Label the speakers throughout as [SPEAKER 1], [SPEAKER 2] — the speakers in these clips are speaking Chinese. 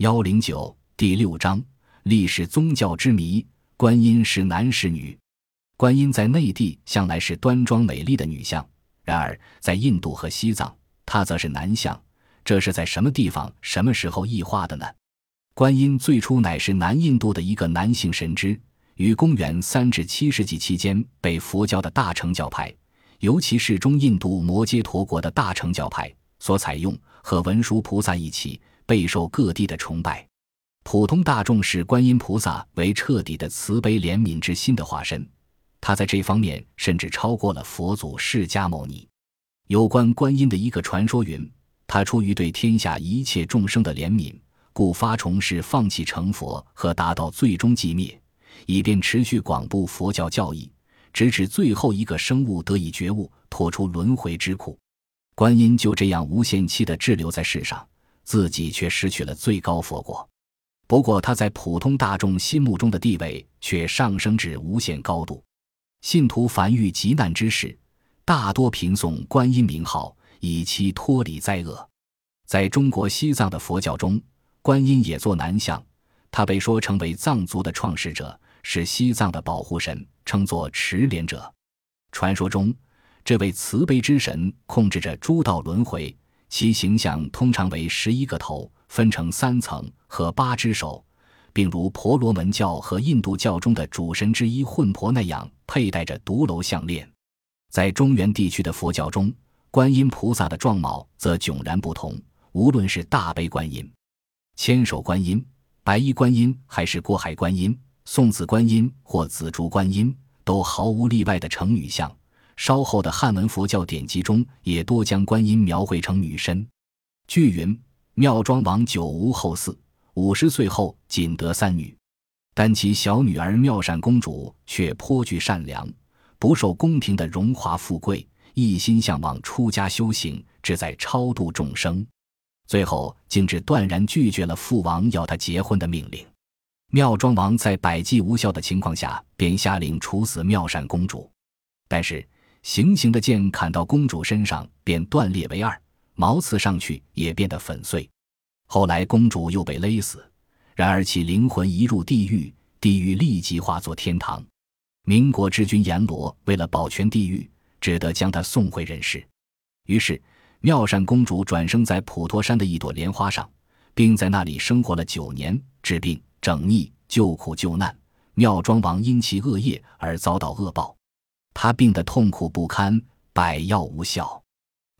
[SPEAKER 1] 幺零九第六章历史宗教之谜：观音是男是女？观音在内地向来是端庄美丽的女像，然而在印度和西藏，她则是男像。这是在什么地方、什么时候异化的呢？观音最初乃是南印度的一个男性神祗，于公元三至七世纪期间被佛教的大乘教派，尤其是中印度摩揭陀国的大乘教派所采用，和文殊菩萨一起。备受各地的崇拜，普通大众视观音菩萨为彻底的慈悲怜悯之心的化身，他在这方面甚至超过了佛祖释迦牟尼。有关观音的一个传说云：他出于对天下一切众生的怜悯，故发重誓放弃成佛和达到最终寂灭，以便持续广布佛教教义，直至最后一个生物得以觉悟，脱出轮回之苦。观音就这样无限期的滞留在世上。自己却失去了最高佛果，不过他在普通大众心目中的地位却上升至无限高度。信徒凡遇急难之时，大多频诵观音名号，以期脱离灾厄。在中国西藏的佛教中，观音也作男相，他被说成为藏族的创始者，是西藏的保护神，称作持莲者。传说中，这位慈悲之神控制着诸道轮回。其形象通常为十一个头，分成三层和八只手，并如婆罗门教和印度教中的主神之一混婆那样佩戴着独楼项链。在中原地区的佛教中，观音菩萨的状貌则迥然不同。无论是大悲观音、千手观音、白衣观音，还是过海观音、送子观音或紫竹观音，都毫无例外的成女相。稍后的汉文佛教典籍中也多将观音描绘成女身。据云，妙庄王久无后嗣，五十岁后仅得三女，但其小女儿妙善公主却颇具善良，不受宫廷的荣华富贵，一心向往出家修行，志在超度众生。最后竟至断然拒绝了父王要她结婚的命令。妙庄王在百计无效的情况下，便下令处死妙善公主，但是。行刑的剑砍到公主身上，便断裂为二；矛刺上去，也变得粉碎。后来公主又被勒死，然而其灵魂一入地狱，地狱立即化作天堂。民国之君阎罗为了保全地狱，只得将她送回人世。于是妙善公主转生在普陀山的一朵莲花上，并在那里生活了九年，治病、整逆、救苦救难。妙庄王因其恶业而遭到恶报。他病得痛苦不堪，百药无效，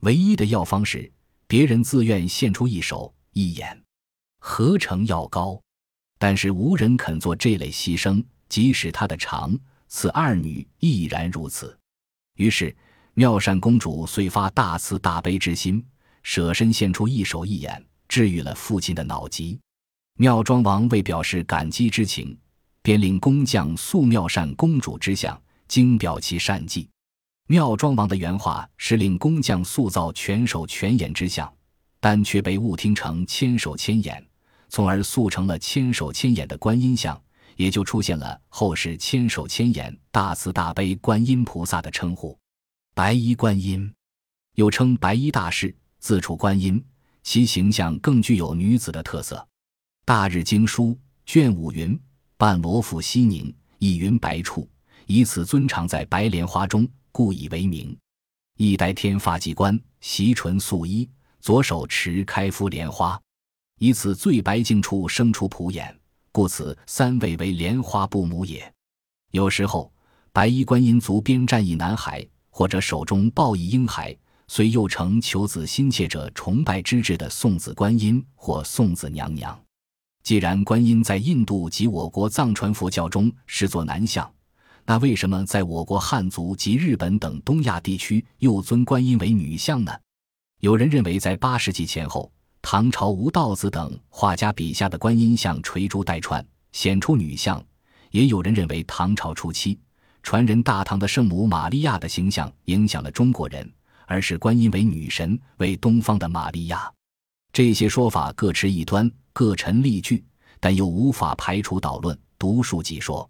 [SPEAKER 1] 唯一的药方是别人自愿献出一手一眼，合成药膏。但是无人肯做这类牺牲，即使他的长此二女亦然如此。于是妙善公主遂发大慈大悲之心，舍身献出一手一眼，治愈了父亲的脑疾。妙庄王为表示感激之情，便令工匠塑妙善公主之像。精表其善技，妙庄王的原话是令工匠塑造全手全眼之像，但却被误听成千手千眼，从而塑成了千手千眼的观音像，也就出现了后世千手千眼大慈大悲观音菩萨的称呼。白衣观音，又称白衣大士、自处观音，其形象更具有女子的特色。《大日经书》卷五云：“半罗覆西宁，一云白处。”以此尊常在白莲花中，故以为名。一戴天发髻冠，袭唇素衣，左手持开敷莲花，以此最白净处生出普眼，故此三位为莲花不母也。有时候，白衣观音足边站一男孩，或者手中抱一婴孩，虽又成求子心切者崇拜之至的送子观音或送子娘娘。既然观音在印度及我国藏传佛教中视作男相，那为什么在我国汉族及日本等东亚地区又尊观音为女相呢？有人认为，在八世纪前后，唐朝吴道子等画家笔下的观音像垂珠带串，显出女相；也有人认为，唐朝初期传人大唐的圣母玛利亚的形象影响了中国人，而使观音为女神，为东方的玛利亚。这些说法各持一端，各陈例据，但又无法排除导论，独树己说。